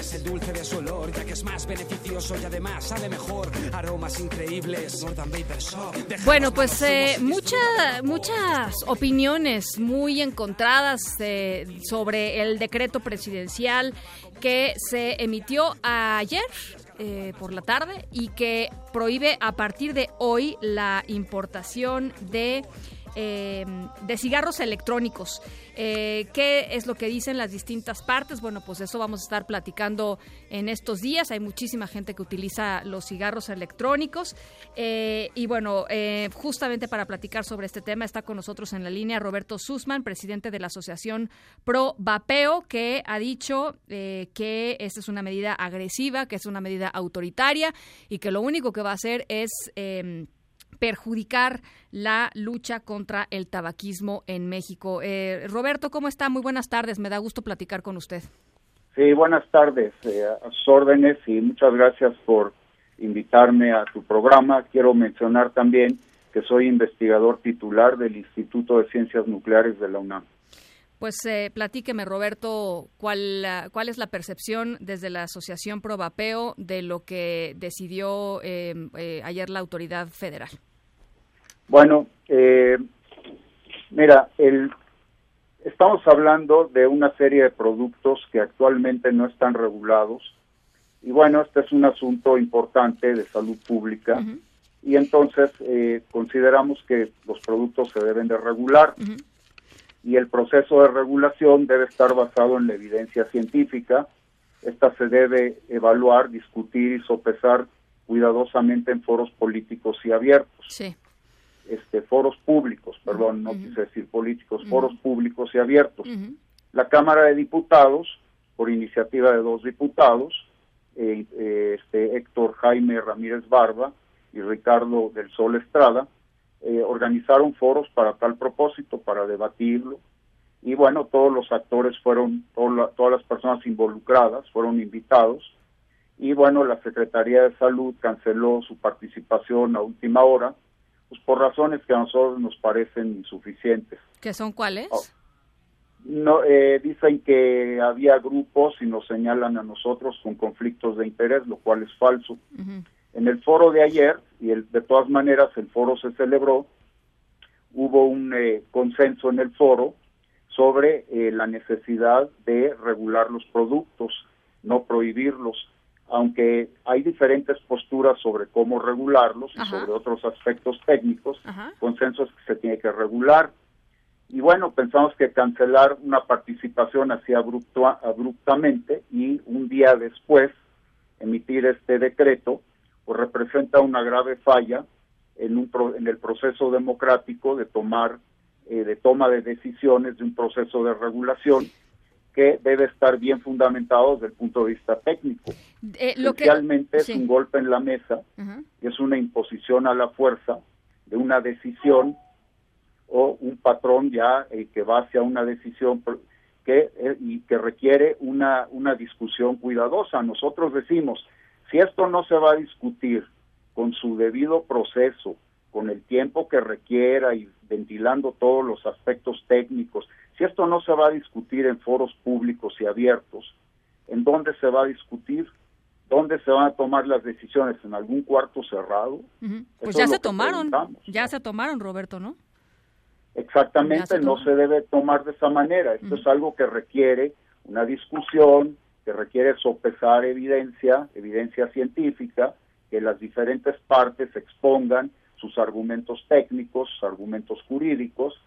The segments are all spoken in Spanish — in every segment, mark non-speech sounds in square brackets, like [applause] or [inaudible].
Pruebes, el dulce de su olor, ya que es más beneficioso y además sabe mejor. Aromas increíbles, Bueno, pues eh, mucha- muchas opiniones muy encontradas eh, sobre el decreto presidencial que se emitió ayer eh, por la tarde y que prohíbe a partir de hoy la importación de eh, de cigarros electrónicos. Eh, ¿Qué es lo que dicen las distintas partes? Bueno, pues eso vamos a estar platicando en estos días. Hay muchísima gente que utiliza los cigarros electrónicos. Eh, y bueno, eh, justamente para platicar sobre este tema está con nosotros en la línea Roberto Sussman, presidente de la Asociación Pro Vapeo, que ha dicho eh, que esta es una medida agresiva, que es una medida autoritaria y que lo único que va a hacer es... perjudicar la lucha contra el tabaquismo en México. Eh, Roberto, ¿cómo está? Muy buenas tardes. Me da gusto platicar con usted. Sí, buenas tardes, eh, a sus órdenes y muchas gracias por invitarme a tu programa. Quiero mencionar también que soy investigador titular del Instituto de Ciencias Nucleares de la UNAM. Pues eh, platíqueme, Roberto, ¿cuál, ah, cuál es la percepción desde la Asociación Provapeo de lo que decidió eh, eh, ayer la autoridad federal? Bueno, eh, mira, el, estamos hablando de una serie de productos que actualmente no están regulados y bueno, este es un asunto importante de salud pública y entonces eh, consideramos que los productos se deben de regular y el proceso de regulación debe estar basado en la evidencia científica. Esta se debe evaluar, discutir y sopesar cuidadosamente en foros políticos y abiertos, Sí. este, foros públicos, perdón, no Ujú. quise decir políticos, foros públicos y abiertos. La Cámara de Diputados, por iniciativa de dos diputados, eh, eh, este, Héctor Jaime Ramírez Barba y Ricardo del Sol Estrada, eh, organizaron foros para tal propósito, para debatirlo. Y bueno, todos los actores fueron, la- todas las personas involucradas fueron invitados. Y bueno, la Secretaría de Salud canceló su participación a última hora, pues por razones que a nosotros nos parecen insuficientes. ¿Qué son cuáles? Oh. No, eh, dicen que había grupos y nos señalan a nosotros con conflictos de interés, lo cual es falso. En el foro de ayer, y el- de todas maneras el foro se celebró, hubo un eh, consenso en el foro sobre eh, la necesidad de regular los productos, no prohibirlos, aunque hay diferentes posturas sobre cómo regularlos y sobre otros aspectos técnicos, Ajá. consenso es que se tiene que regular. Y bueno, pensamos que cancelar una participación así abrupto, abruptamente y un día después emitir este decreto, pues representa una grave falla en, un pro- en el proceso democrático de tomar eh, de toma de decisiones de un proceso de regulación que debe estar bien fundamentado desde el punto de vista técnico. Eh, lo que, Esencialmente sí. es un golpe en la mesa y es una imposición a la fuerza de una decisión o un patrón ya eh, que va hacia una decisión que eh, y que requiere una una discusión cuidadosa. Nosotros decimos, si esto no se va a discutir con su debido proceso, con el tiempo que requiera y ventilando todos los aspectos técnicos, si esto no se va a discutir en foros públicos y abiertos, ¿en dónde se va a discutir? ¿Dónde se van a tomar las decisiones? ¿En algún cuarto cerrado? Pues Eso ya se tomaron, ya se tomaron, Roberto, ¿no? Exactamente, se no se debe tomar de esa manera. Esto es algo que requiere una discusión, que requiere sopesar evidencia, evidencia científica, que las diferentes partes expongan sus argumentos técnicos, sus argumentos jurídicos.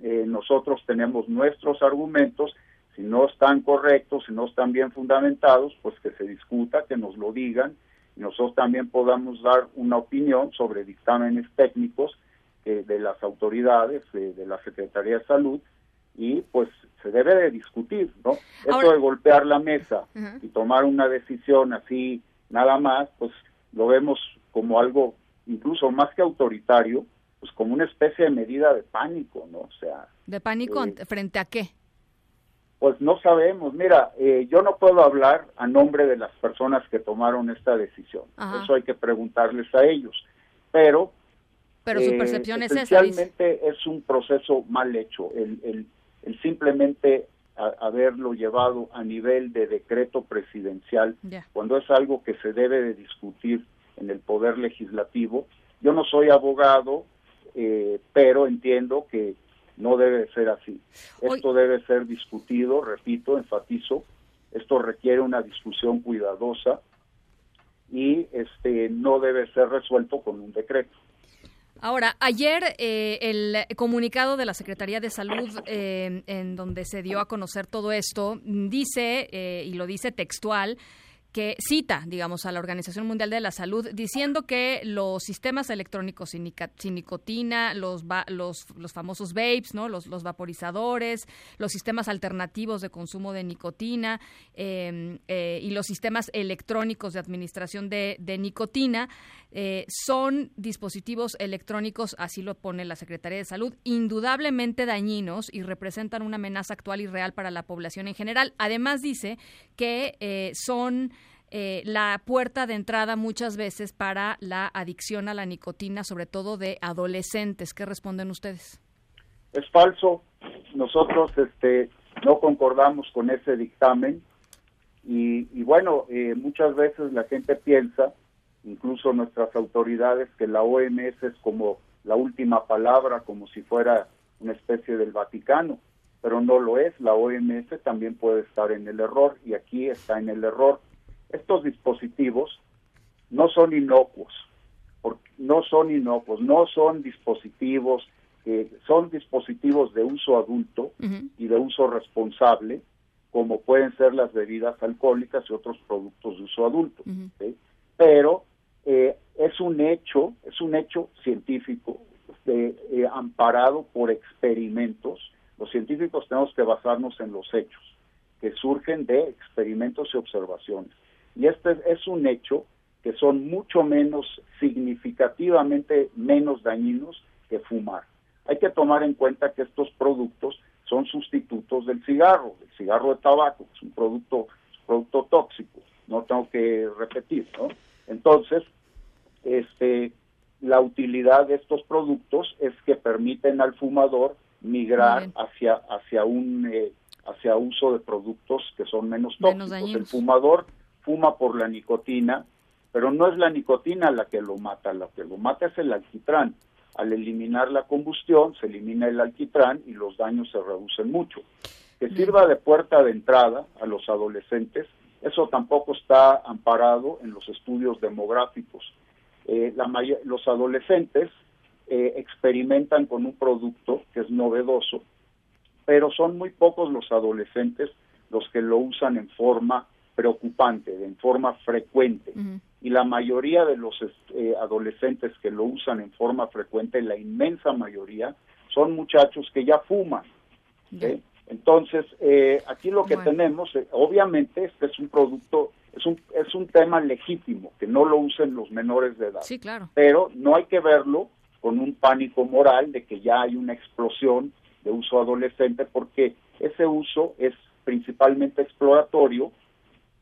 Eh, nosotros tenemos nuestros argumentos, si no están correctos, si no están bien fundamentados, pues que se discuta, que nos lo digan, y nosotros también podamos dar una opinión sobre dictámenes técnicos eh, de las autoridades, eh, de la Secretaría de Salud, y pues se debe de discutir, ¿no? Eso Ahora- de golpear la mesa y tomar una decisión así nada más, pues lo vemos como algo incluso más que autoritario, pues como una especie de medida de pánico, ¿no? O sea, ¿De pánico Eh, frente a qué? pues no sabemos. Mira, eh, yo no puedo hablar a nombre de las personas que tomaron esta decisión. Ajá. Eso hay que preguntarles a ellos. Pero Pero su percepción es esa. Esencialmente es un proceso mal hecho. El, el, el simplemente haberlo llevado a nivel de decreto presidencial, cuando es algo que se debe de discutir en el poder legislativo. Yo no soy abogado, eh, pero entiendo que no debe ser así. Esto debe ser discutido, repito, enfatizo, esto requiere una discusión cuidadosa y este no debe ser resuelto con un decreto. Ahora, ayer eh, el comunicado de la Secretaría de Salud, eh, en donde se dio a conocer todo esto, dice, eh, y lo dice textual, que cita, digamos, a la Organización Mundial de la Salud diciendo que los sistemas electrónicos sin, nicotina, los, los, los, famosos vapes, ¿no? Los, los, vaporizadores, los sistemas alternativos de consumo de nicotina em, eh, y los sistemas electrónicos de administración de, de nicotina eh, son dispositivos electrónicos, así lo pone la Secretaría de Salud, indudablemente dañinos y representan una amenaza actual y real para la población en general. Además dice que eh, son eh, la puerta de entrada muchas veces para la adicción a la nicotina, sobre todo de adolescentes. ¿Qué responden ustedes? Es falso. Nosotros este, no concordamos con ese dictamen y, y bueno, muchas veces la gente piensa incluso nuestras autoridades, que la OMS es como la última palabra, como si fuera una especie del Vaticano, pero no lo es, la OMS también puede estar en el error y aquí está en el error. Estos dispositivos no son inocuos, no son inocuos, no son dispositivos, que son dispositivos de uso adulto y de uso responsable, como pueden ser las bebidas alcohólicas y otros productos de uso adulto. Pero eh, es un hecho, es un hecho científico eh, amparado por experimentos. Los científicos tenemos que basarnos en los hechos que surgen de experimentos y observaciones. Y este es un hecho que son mucho menos significativamente menos dañinos que fumar. Hay que tomar en cuenta que estos productos son sustitutos del cigarro, el cigarro de tabaco, es un producto, producto tóxico, no tengo que repetir, ¿no? Entonces, este, la utilidad de estos productos es que permiten al fumador migrar hacia hacia un eh, hacia uso de productos que son menos tóxicos. el fumador fuma por la nicotina, pero no es la nicotina la que lo mata, la que lo mata es el alquitrán. Al eliminar la combustión se elimina el alquitrán y los daños se reducen mucho. Que sirva de puerta de entrada a los adolescentes, eso tampoco está amparado en los estudios demográficos eh, la los adolescentes eh, experimentan con un producto que es novedoso, pero son muy pocos los adolescentes los que lo usan en forma preocupante, en forma frecuente. Y la mayoría de los eh, adolescentes que lo usan en forma frecuente, la inmensa mayoría, son muchachos que ya fuman. Entonces, aquí lo que tenemos, obviamente, este es un producto es un, es un tema legítimo, que no lo usen los menores de edad. Sí, claro. Pero no hay que verlo con un pánico moral de que ya hay una explosión de uso adolescente, porque ese uso es principalmente exploratorio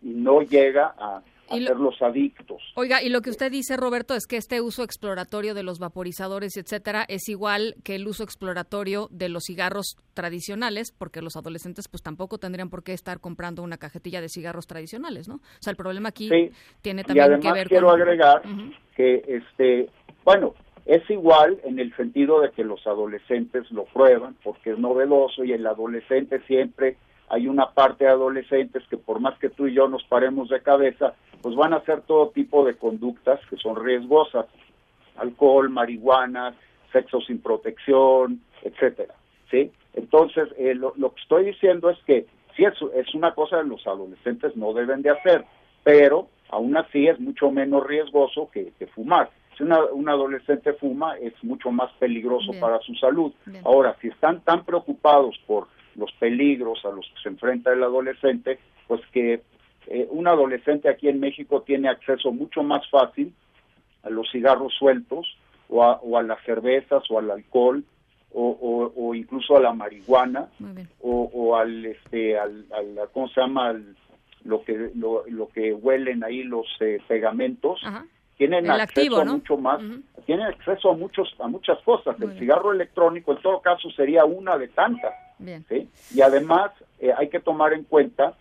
y no llega a los adictos. Oiga, y lo que usted dice, Roberto, es que este uso exploratorio de los vaporizadores, etcétera, es igual que el uso exploratorio de los cigarros tradicionales, porque los adolescentes pues tampoco tendrían por qué estar comprando una cajetilla de cigarros tradicionales, ¿no? O sea, el problema aquí tiene también que ver quiero agregar que este, bueno, es igual en el sentido de que los adolescentes lo prueban porque es novedoso y el adolescente siempre hay una parte de adolescentes que por más que tú y yo nos paremos de cabeza, pues van a hacer todo tipo de conductas que son riesgosas, alcohol, marihuana, sexo sin protección, etcétera, ¿sí? Entonces, eh, lo, que estoy diciendo es que si es, es una cosa que los adolescentes no deben de hacer, pero aún así es mucho menos riesgoso que, fumar. Si una, un adolescente fuma, es mucho más peligroso para su salud. Ahora, si están tan preocupados por los peligros a los que se enfrenta el adolescente, pues que eh, un adolescente aquí en México tiene acceso mucho más fácil a los cigarros sueltos o a, las cervezas o al alcohol o, incluso a la marihuana o, al este al, cómo se llama lo que lo, que huelen ahí los eh, pegamentos tienen acceso a mucho más, tienen acceso a muchos a muchas cosas. el cigarro electrónico, en todo caso, sería una de tantas. Y además eh, hay que tomar en cuenta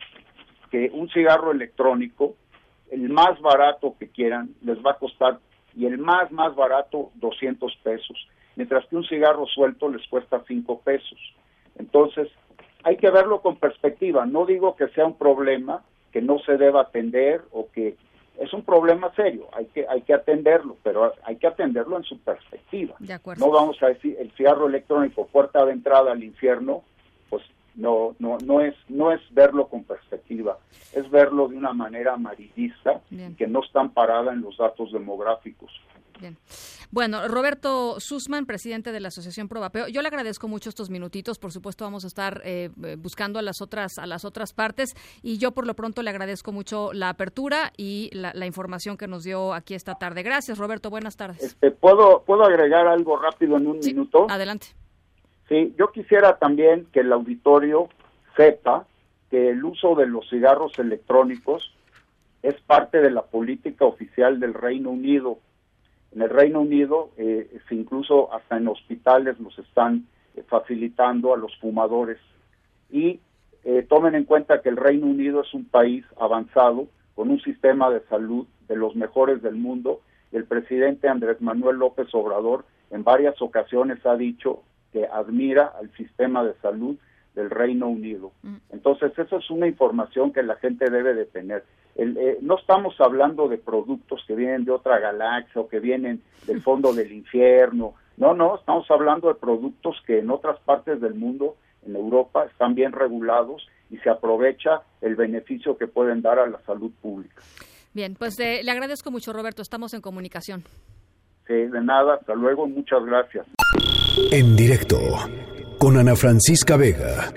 que un cigarro electrónico, el más barato que quieran, les va a costar y el más más barato 200 pesos, mientras que un cigarro suelto les cuesta 5 pesos. Entonces, hay que verlo con perspectiva. No digo que sea un problema que no se deba atender o que es un problema serio, hay que hay que atenderlo, pero hay que atenderlo en su perspectiva. No vamos a decir el cigarro electrónico puerta de entrada al infierno, pues no no no es no es verlo con perspectiva, es verlo de una manera amarillista que no está amparada en los datos demográficos. Bien. Bueno, Roberto Sussman, presidente de la Asociación Probapeo, yo le agradezco mucho estos minutitos. Por supuesto, vamos a estar eh, buscando a las otras a las otras partes y yo por lo pronto le agradezco mucho la apertura y la, información que nos dio aquí esta tarde. Gracias, Roberto. Buenas tardes. Este, puedo puedo agregar algo rápido en un minuto. Adelante. Sí, yo quisiera también que el auditorio sepa que el uso de los cigarros electrónicos es parte de la política oficial del Reino Unido en el Reino Unido, eh, incluso hasta en hospitales los están eh, facilitando a los fumadores. Y eh, tomen en cuenta que el Reino Unido es un país avanzado, con un sistema de salud de los mejores del mundo. El presidente Andrés Manuel López Obrador en varias ocasiones ha dicho que admira al sistema de salud del Reino Unido. Mm. Entonces, eso es una información que la gente debe de tener. Eh, no estamos hablando de productos que vienen de otra galaxia o que vienen del [laughs] fondo del infierno. No, no, estamos hablando de productos que en otras partes del mundo, en Europa, están bien regulados y se aprovecha el beneficio que pueden dar a la salud pública. Bien, pues eh, le agradezco mucho, Roberto. Estamos en comunicación. Sí, de nada. Hasta luego. Muchas gracias. En directo con Ana Francisca Vega.